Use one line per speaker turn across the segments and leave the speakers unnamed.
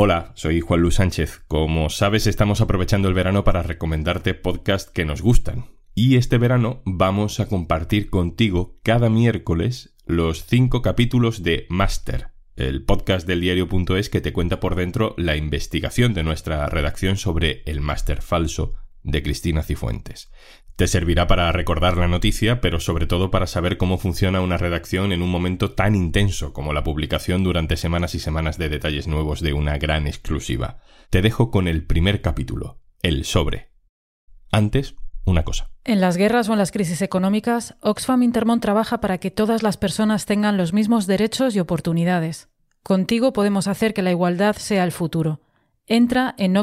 Hola, soy Juan Luis Sánchez. Como sabes, estamos aprovechando el verano para recomendarte podcasts que nos gustan. Y este verano vamos a compartir contigo cada miércoles los cinco capítulos de Master, el podcast del diario.es que te cuenta por dentro la investigación de nuestra redacción sobre el máster falso de Cristina Cifuentes. Te servirá para recordar la noticia, pero sobre todo para saber cómo funciona una redacción en un momento tan intenso como la publicación durante semanas y semanas de detalles nuevos de una gran exclusiva. Te dejo con el primer capítulo, el sobre. Antes, una cosa.
En las guerras o en las crisis económicas, Oxfam Intermont trabaja para que todas las personas tengan los mismos derechos y oportunidades. Contigo podemos hacer que la igualdad sea el futuro. Entra en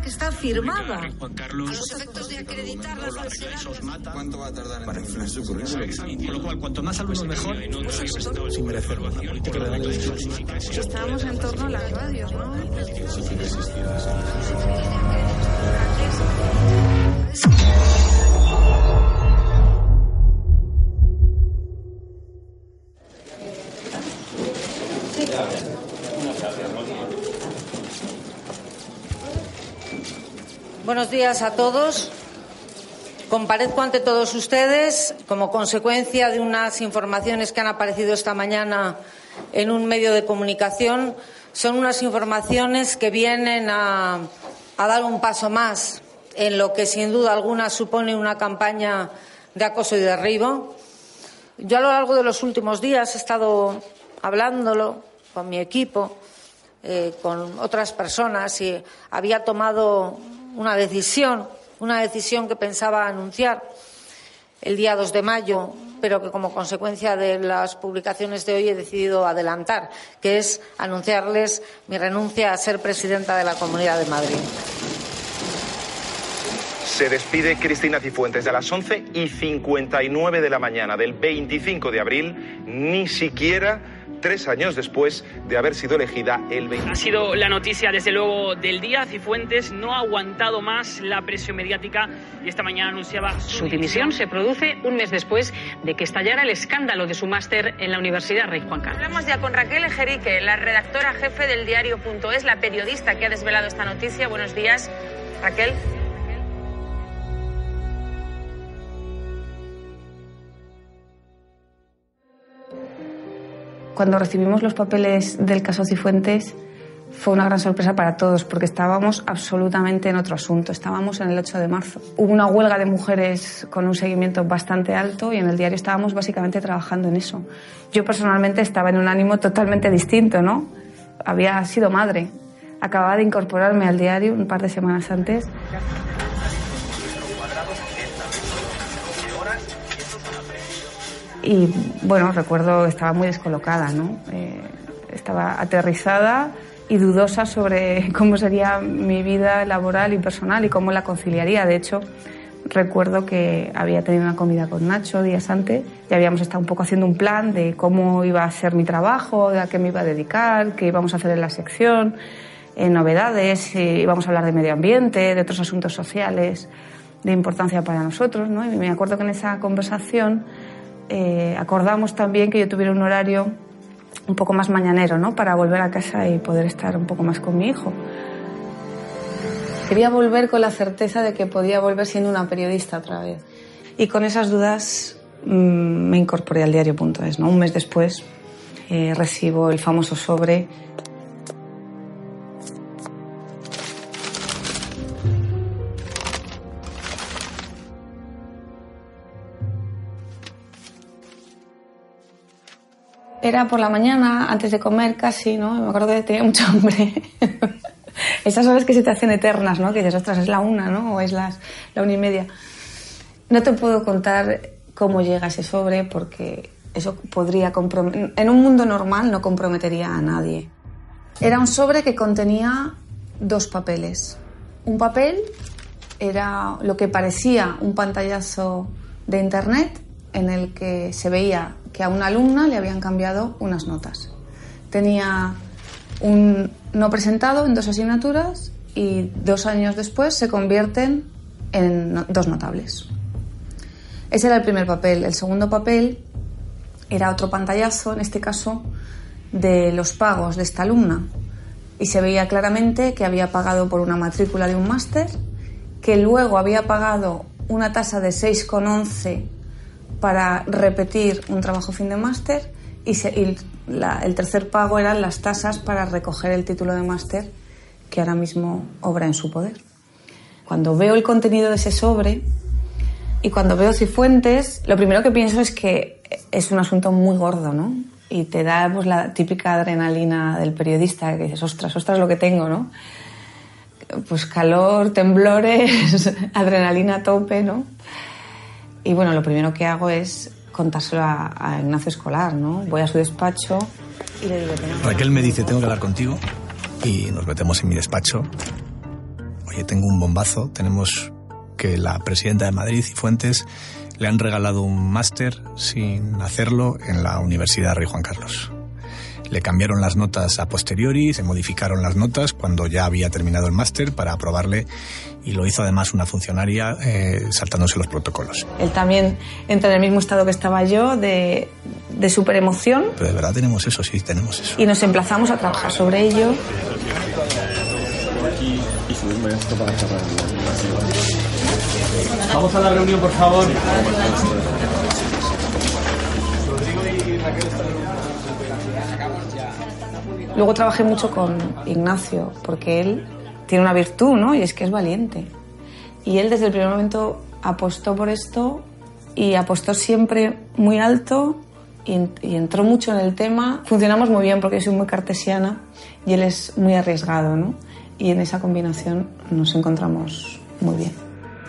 que está firmada.
Juan Carlos.
A los efectos de acreditar la falsedad.
¿Cuánto va a tardar en
Para inflar su currículum? Con lo cual, cuanto más alumnos mejor.
Sin merecer una política de
Estábamos en torno a las radios, ¿no?
Buenos días a todos. Comparezco ante todos ustedes como consecuencia de unas informaciones que han aparecido esta mañana en un medio de comunicación. Son unas informaciones que vienen a, dar un paso más en lo que sin duda alguna supone una campaña de acoso y derribo. Yo a lo largo de los últimos días he estado hablándolo con mi equipo, eh, con otras personas y había tomado una decisión, una decisión que pensaba anunciar el día 2 de mayo, pero que como consecuencia de las publicaciones de hoy he decidido adelantar, que es anunciarles mi renuncia a ser presidenta de la Comunidad de Madrid.
Se despide Cristina Cifuentes de las 11 y 59 de la mañana del 25 de abril, ni siquiera tres años después de haber sido elegida el 20.
Ha sido la noticia, desde luego, del día. Cifuentes no ha aguantado más la presión mediática y esta mañana anunciaba
su, su dimisión. Se produce un mes después de que estallara el escándalo de su máster en la Universidad Rey Juan Carlos.
Hablamos ya con Raquel Ejerique, la redactora jefe del diario.es, la periodista que ha desvelado esta noticia. Buenos días, Raquel.
Cuando recibimos los papeles del caso Cifuentes fue una gran sorpresa para todos porque estábamos absolutamente en otro asunto. Estábamos en el 8 de marzo. Hubo una huelga de mujeres con un seguimiento bastante alto y en el diario estábamos básicamente trabajando en eso. Yo personalmente estaba en un ánimo totalmente distinto, ¿no? Había sido madre. Acababa de incorporarme al diario un par de semanas antes. Y bueno, recuerdo, estaba muy descolocada, ¿no? Eh, estaba aterrizada y dudosa sobre cómo sería mi vida laboral y personal y cómo la conciliaría. De hecho, recuerdo que había tenido una comida con Nacho días antes y habíamos estado un poco haciendo un plan de cómo iba a ser mi trabajo, de a qué me iba a dedicar, qué íbamos a hacer en la sección, en novedades, íbamos a hablar de medio ambiente, de otros asuntos sociales de importancia para nosotros. ¿no? Y me acuerdo que en esa conversación eh, acordamos también que yo tuviera un horario un poco más mañanero, ¿no? Para volver a casa y poder estar un poco más con mi hijo. Quería volver con la certeza de que podía volver siendo una periodista otra vez. Y con esas dudas mmm, me incorporé al diario.es, ¿no? Un mes después eh, recibo el famoso sobre Era por la mañana, antes de comer casi, ¿no? Me acuerdo que tenía mucha hambre. Esas horas que se te hacen eternas, ¿no? Que dices, ostras, es la una, ¿no? O es las, la una y media. No te puedo contar cómo llega ese sobre porque eso podría comprometer... En un mundo normal no comprometería a nadie. Era un sobre que contenía dos papeles. Un papel era lo que parecía un pantallazo de internet en el que se veía que a una alumna le habían cambiado unas notas. Tenía un no presentado en dos asignaturas y dos años después se convierten en dos notables. Ese era el primer papel. El segundo papel era otro pantallazo, en este caso de los pagos de esta alumna y se veía claramente que había pagado por una matrícula de un máster, que luego había pagado una tasa de 6,11 para repetir un trabajo fin de máster y, el tercer pago eran las tasas para recoger el título de máster que ahora mismo obra en su poder. Cuando veo el contenido de ese sobre y cuando veo Cifuentes, lo primero que pienso es que es un asunto muy gordo, ¿no? Y te da pues, la típica adrenalina del periodista, que dices, ostras, ostras, lo que tengo, ¿no? Pues calor, temblores, adrenalina a tope, ¿no? Y bueno, lo primero que hago es contárselo a, Ignacio Escolar, ¿no? Voy a su despacho y le digo...
Raquel me dice, tengo que hablar contigo y nos metemos en mi despacho. Oye, tengo un bombazo, tenemos que la presidenta de Madrid y Fuentes le han regalado un máster sin hacerlo en la Universidad Rey Juan Carlos. Le cambiaron las notas a posteriori, se modificaron las notas cuando ya había terminado el máster para aprobarle y lo hizo además una funcionaria eh, saltándose los protocolos.
Él también entra en el mismo estado que estaba yo de, de super emoción.
Pero de verdad tenemos eso, sí, tenemos eso.
Y nos emplazamos a trabajar sobre ello.
Vamos a la reunión, por favor.
Luego trabajé mucho con Ignacio, porque él tiene una virtud, ¿no? Y es que es valiente. Y él desde el primer momento apostó por esto y apostó siempre muy alto y, entró mucho en el tema. Funcionamos muy bien porque yo soy muy cartesiana y él es muy arriesgado, ¿no? Y en esa combinación nos encontramos muy bien.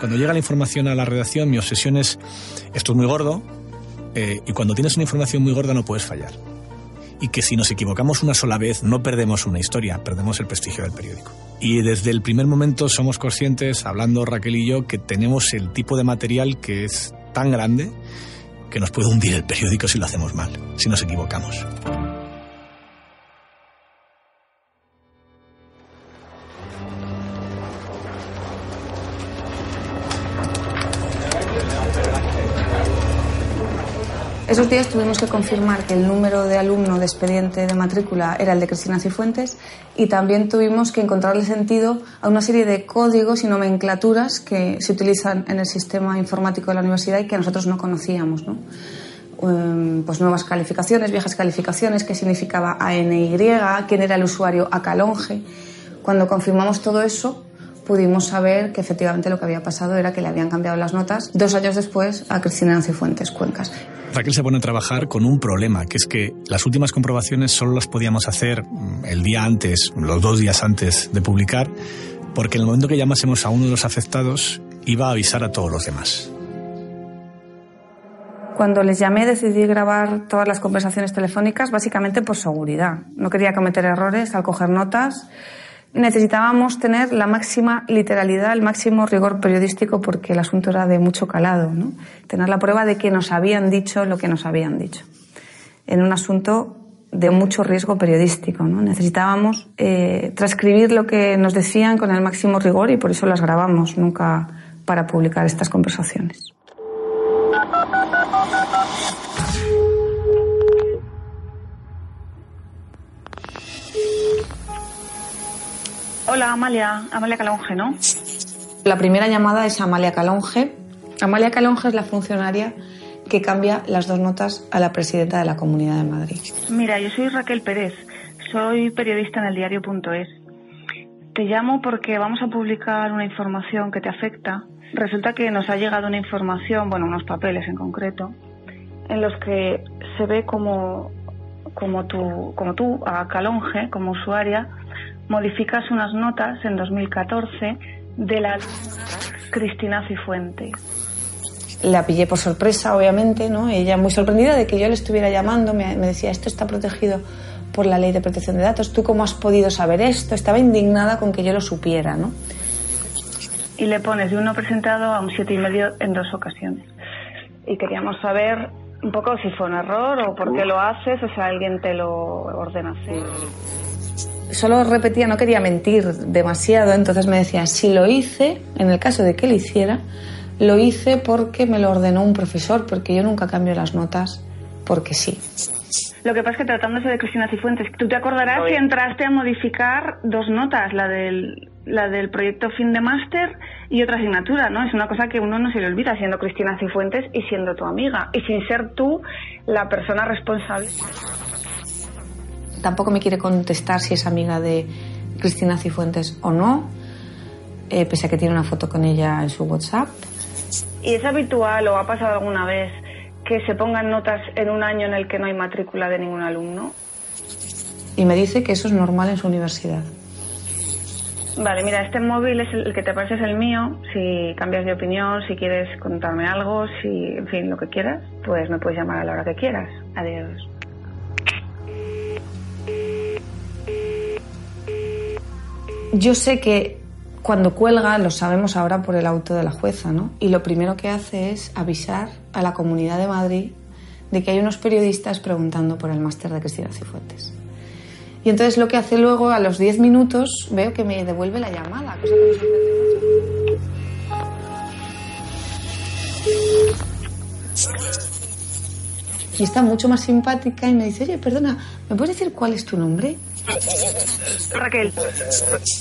Cuando llega la información a la redacción, mi obsesión es, esto es muy gordo, eh, y cuando tienes una información muy gorda no puedes fallar y que si nos equivocamos una sola vez no perdemos una historia, perdemos el prestigio del periódico. Y desde el primer momento somos conscientes, hablando Raquel y yo, que tenemos el tipo de material que es tan grande que nos puede hundir el periódico si lo hacemos mal, si nos equivocamos.
Esos días tuvimos que confirmar que el número de alumno de expediente de matrícula era el de Cristina Cifuentes y también tuvimos que encontrarle sentido a una serie de códigos y nomenclaturas que se utilizan en el sistema informático de la universidad y que nosotros no conocíamos. ¿no? Em, pues nuevas calificaciones, viejas calificaciones, qué significaba ANY, quién era el usuario Acalonge. Cuando confirmamos todo eso, pudimos saber que efectivamente lo que había pasado era que le habían cambiado las notas dos años después a Cristina Cifuentes Cuencas.
Raquel se pone a trabajar con un problema, que es que las últimas comprobaciones solo las podíamos hacer mm, el día antes, los dos días antes de publicar, porque en el momento que llamásemos a uno de los afectados iba a avisar a todos los demás.
Cuando les llamé decidí grabar todas las conversaciones telefónicas básicamente por seguridad. No quería cometer errores al coger notas necesitábamos tener la máxima literalidad, el máximo rigor periodístico porque el asunto era de mucho calado, ¿no? tener la prueba de que nos habían dicho lo que nos habían dicho, en un asunto de mucho riesgo periodístico. ¿no? Necesitábamos eh, transcribir lo que nos decían con el máximo rigor y por eso las grabamos, nunca para publicar estas conversaciones.
Hola, Amalia. Amalia Calonge, ¿no?
La primera llamada es Amalia Calonge. Amalia Calonge es la funcionaria que cambia las dos notas a la presidenta de la Comunidad de Madrid.
Mira, yo soy Raquel Pérez. Soy periodista en el diario.es. Te llamo porque vamos a publicar una información que te afecta. Resulta que nos ha llegado una información, bueno, unos papeles en concreto, en los que se ve como, como, tú, como tú, a Calonge, como usuaria, modificas unas notas en 2014 de la Cristina Cifuentes.
La pillé por sorpresa, obviamente, ¿no? Ella muy sorprendida de que yo le estuviera llamando, me, decía, esto está protegido por la ley de protección de datos, ¿tú cómo has podido saber esto? Estaba indignada con que yo lo supiera, ¿no?
Y le pones de uno presentado a un siete y medio en dos ocasiones. Y queríamos saber un poco si fue un error o por qué lo haces o si alguien te lo ordena hacer
solo repetía, no quería mentir demasiado, entonces me decía, si lo hice, en el caso de que lo hiciera, lo hice porque me lo ordenó un profesor, porque yo nunca cambio las notas porque sí.
Lo que pasa es que tratándose de Cristina Cifuentes, tú te acordarás que entraste a modificar dos notas, la del, la del proyecto fin de máster y otra asignatura, ¿no? Es una cosa que uno no se le olvida siendo Cristina Cifuentes y siendo tu amiga y sin ser tú la persona responsable.
Tampoco me quiere contestar si es amiga de Cristina Cifuentes o no, eh, pese a que tiene una foto con ella en su WhatsApp.
¿Y es habitual o ha pasado alguna vez que se pongan notas en un año en el que no hay matrícula de ningún alumno?
Y me dice que eso es normal en su universidad.
Vale, mira, este móvil es el, que te parece es el mío. Si cambias de opinión, si quieres contarme algo, si, en fin, lo que quieras, pues me puedes llamar a la hora que quieras. Adiós.
Yo sé que cuando cuelga, lo sabemos ahora por el auto de la jueza, ¿no? Y lo primero que hace es avisar a la Comunidad de Madrid de que hay unos periodistas preguntando por el máster de Cristina Cifuentes. Y entonces lo que hace luego, a los 10 minutos, veo que me devuelve la llamada, cosa que. Y está mucho más simpática y me dice, oye, perdona, ¿me puedes decir cuál es tu nombre?
Raquel.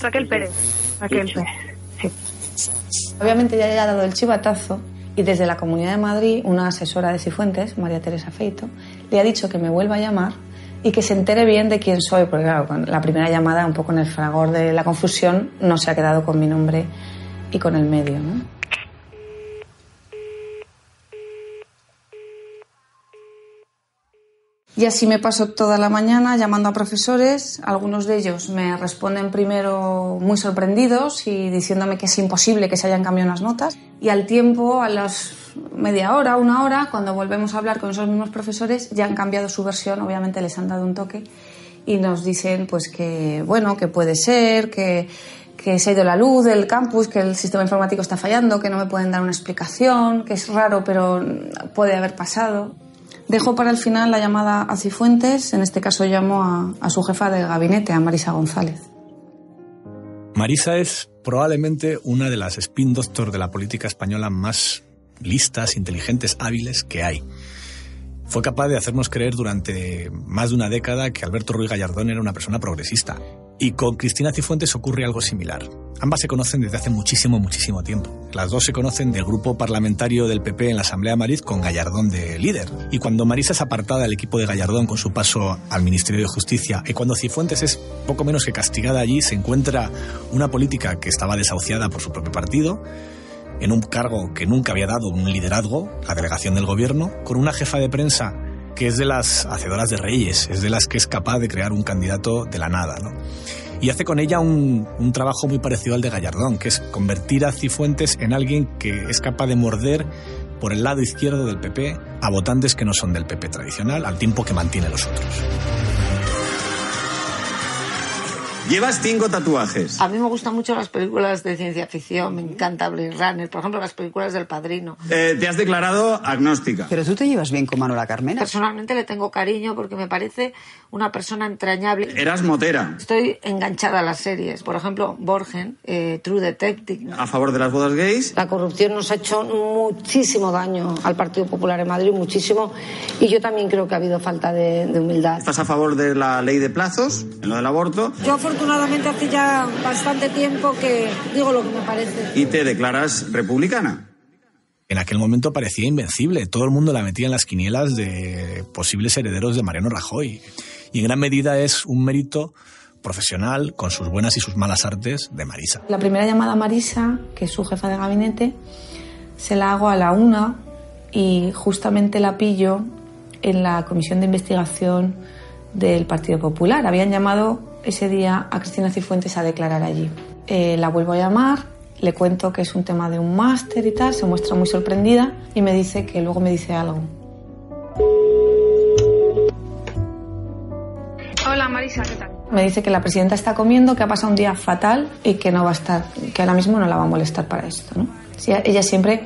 Raquel Pérez. Raquel Pérez. Sí.
Obviamente ya ha dado el chivatazo y desde la Comunidad de Madrid una asesora de Cifuentes, María Teresa Feito, le ha dicho que me vuelva a llamar y que se entere bien de quién soy, porque claro, con la primera llamada, un poco en el fragor de la confusión, no se ha quedado con mi nombre y con el medio, ¿no? Y así me paso toda la mañana llamando a profesores. Algunos de ellos me responden primero muy sorprendidos y diciéndome que es imposible que se hayan cambiado unas notas. Y al tiempo, a las media hora, una hora, cuando volvemos a hablar con esos mismos profesores, ya han cambiado su versión, obviamente les han dado un toque y nos dicen pues que bueno, que puede ser, que, que se ha ido la luz del campus, que el sistema informático está fallando, que no me pueden dar una explicación, que es raro pero puede haber pasado. Dejo para el final la llamada a Cifuentes, en este caso llamo a, a su jefa de gabinete, a Marisa González.
Marisa es probablemente una de las spin doctor de la política española más listas, inteligentes, hábiles que hay. Fue capaz de hacernos creer durante más de una década que Alberto Ruiz Gallardón era una persona progresista. Y con Cristina Cifuentes ocurre algo similar. Ambas se conocen desde hace muchísimo, muchísimo tiempo. Las dos se conocen del grupo parlamentario del PP en la Asamblea de Madrid con Gallardón de líder. Y cuando Marisa es apartada del equipo de Gallardón con su paso al Ministerio de Justicia y cuando Cifuentes es poco menos que castigada allí, se encuentra una política que estaba desahuciada por su propio partido, en un cargo que nunca había dado un liderazgo, la delegación del gobierno, con una jefa de prensa que es de las hacedoras de reyes, es de las que es capaz de crear un candidato de la nada. ¿no? Y hace con ella un, un, trabajo muy parecido al de Gallardón, que es convertir a Cifuentes en alguien que es capaz de morder por el lado izquierdo del PP a votantes que no son del PP tradicional, al tiempo que mantiene los otros.
Llevas cinco tatuajes.
A mí me gustan mucho las películas de ciencia ficción, me encanta Blade Runner, por ejemplo las películas del Padrino.
Eh, te has declarado agnóstica.
Pero tú te llevas bien con Manuela Carmena.
Personalmente le tengo cariño porque me parece una persona entrañable.
Eras motera.
Estoy enganchada a las series, por ejemplo Borgen, eh, True Detective.
¿A favor de las bodas gays?
La corrupción nos ha hecho muchísimo daño al Partido Popular en Madrid, muchísimo, y yo también creo que ha habido falta de, de humildad.
¿Estás a favor de la ley de plazos, en lo del aborto?
Yo afortunadamente hace ya bastante tiempo que digo lo que me parece.
¿Y te declaras republicana?
En aquel momento parecía invencible. Todo el mundo la metía en las quinielas de posibles herederos de Mariano Rajoy. Y en gran medida es un mérito profesional, con sus buenas y sus malas artes, de Marisa.
La primera llamada a Marisa, que es su jefa de gabinete, se la hago a la una y justamente la pillo en la comisión de investigación del Partido Popular. Habían llamado ese día a Cristina Cifuentes a declarar allí. Eh, la vuelvo a llamar, le cuento que es un tema de un máster y tal, se muestra muy sorprendida y me dice que luego me dice algo.
Hola Marisa, ¿qué tal?
Me dice que la presidenta está comiendo, que ha pasado un día fatal y que no va a estar, que ahora mismo no la va a molestar para esto. ¿no? Ella siempre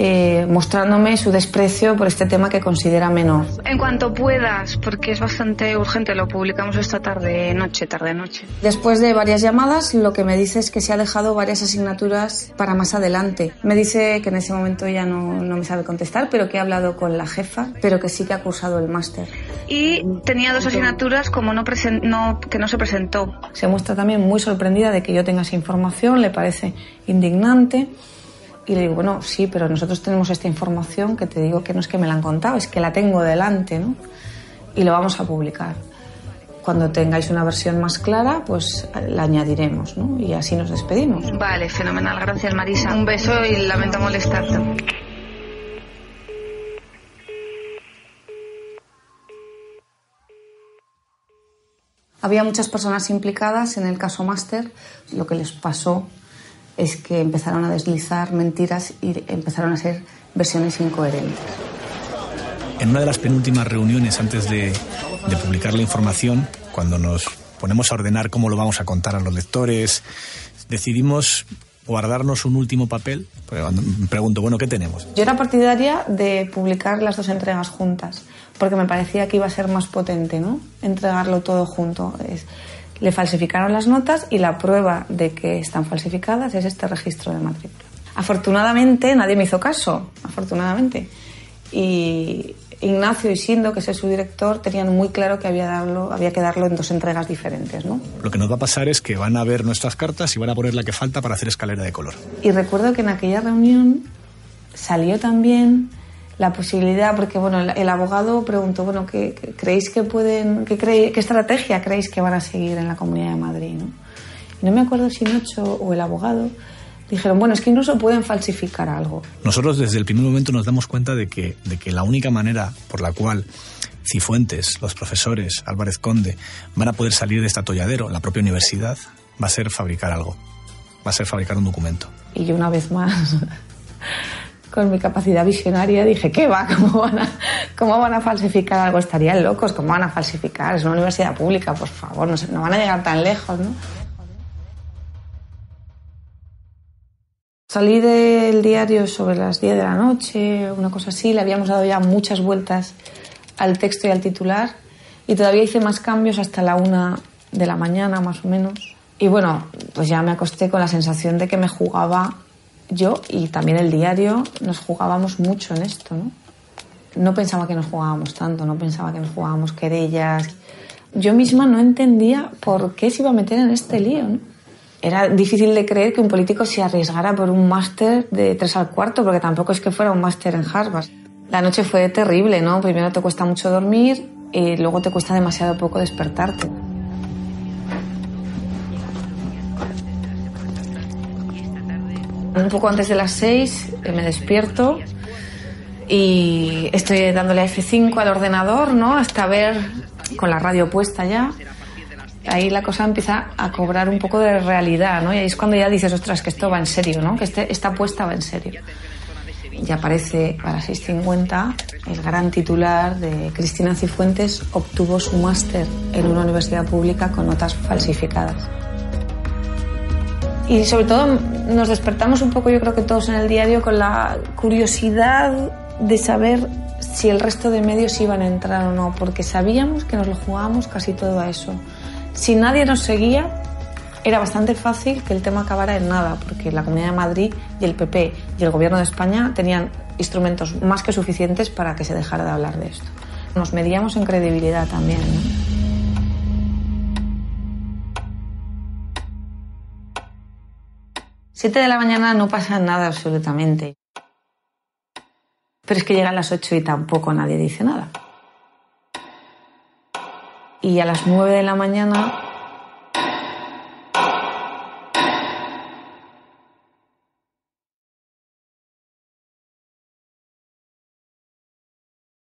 eh, mostrándome su desprecio por este tema que considera menor.
En cuanto puedas, porque es bastante urgente, lo publicamos esta tarde, noche, tarde, noche.
Después de varias llamadas, lo que me dice es que se ha dejado varias asignaturas para más adelante. Me dice que en ese momento ya no, no me sabe contestar, pero que ha hablado con la jefa, pero que sí que ha cursado el máster.
Y tenía dos asignaturas como no, presen- no que no se presentó.
Se muestra también muy sorprendida de que yo tenga esa información, le parece indignante. Y le digo, bueno, sí, pero nosotros tenemos esta información que te digo que no es que me la han contado, es que la tengo delante, ¿no? Y lo vamos a publicar. Cuando tengáis una versión más clara, pues la añadiremos, ¿no? Y así nos despedimos.
Vale, fenomenal. Gracias, Marisa. Un beso y lamento molestarte.
Había muchas personas implicadas en el caso Máster. Lo que les pasó es que empezaron a deslizar mentiras y empezaron a ser versiones incoherentes.
En una de las penúltimas reuniones antes de, de publicar la información, cuando nos ponemos a ordenar cómo lo vamos a contar a los lectores, decidimos guardarnos un último papel. Me pregunto, bueno, ¿qué tenemos?
Yo era partidaria de publicar las dos entregas juntas, porque me parecía que iba a ser más potente, ¿no? Entregarlo todo junto. Es- le falsificaron las notas y la prueba de que están falsificadas es este registro de matrícula. Afortunadamente nadie me hizo caso, afortunadamente. Y Ignacio y Sindo, que es su director, tenían muy claro que había, darlo, había que darlo en dos entregas diferentes, ¿no?
Lo que nos va a pasar es que van a ver nuestras cartas y van a poner la que falta para hacer escalera de color.
Y recuerdo que en aquella reunión salió también la posibilidad, porque bueno, el, abogado preguntó, bueno, ¿qué, qué creéis que pueden, qué, cree- qué estrategia creéis que van a seguir en la Comunidad de Madrid? ¿no? Y no me acuerdo si Nacho o el abogado dijeron, bueno, es que incluso pueden falsificar algo.
Nosotros desde el primer momento nos damos cuenta de que, de que la única manera por la cual Cifuentes, los profesores, Álvarez Conde, van a poder salir de este atolladero, la propia universidad, va a ser fabricar algo, va a ser fabricar un documento.
Y yo una vez más, con mi capacidad visionaria, dije, ¿qué va? ¿Cómo van a, cómo van a falsificar algo? Estarían locos, ¿cómo van a falsificar? Es una universidad pública, por favor, no, no van a llegar tan lejos, ¿no? Salí del diario sobre las 10 de la noche, una cosa así, le habíamos dado ya muchas vueltas al texto y al titular y todavía hice más cambios hasta la una de la mañana más o menos. Y bueno, pues ya me acosté con la sensación de que me jugaba yo y también el diario, nos jugábamos mucho en esto, ¿no? No pensaba que nos jugábamos tanto, no pensaba que nos jugábamos querellas. Yo misma no entendía por qué se iba a meter en este lío, ¿no? Era difícil de creer que un político se arriesgara por un máster de tres al cuarto, porque tampoco es que fuera un máster en Harvard. La noche fue terrible, ¿no? Primero te cuesta mucho dormir y luego te cuesta demasiado poco despertarte. Un poco antes de las seis eh, me despierto y estoy dándole a F5 al ordenador, ¿no? Hasta ver con la radio puesta ya. Ahí la cosa empieza a cobrar un poco de realidad, ¿no? Y ahí es cuando ya dices, ostras, que esto va en serio, ¿no? Que este, esta apuesta va en serio. Y aparece a las 6.50 el gran titular de Cristina Cifuentes obtuvo su máster en una universidad pública con notas falsificadas. Y sobre todo nos despertamos un poco, yo creo que todos en el diario, con la curiosidad de saber si el resto de medios iban a entrar o no, porque sabíamos que nos lo jugábamos casi todo a eso. Si nadie nos seguía, era bastante fácil que el tema acabara en nada, porque la Comunidad de Madrid y el PP y el Gobierno de España tenían instrumentos más que suficientes para que se dejara de hablar de esto. Nos medíamos en credibilidad también. Siete de la mañana no pasa nada absolutamente. Pero es que llegan las ocho y tampoco nadie dice nada. Y a las nueve de la mañana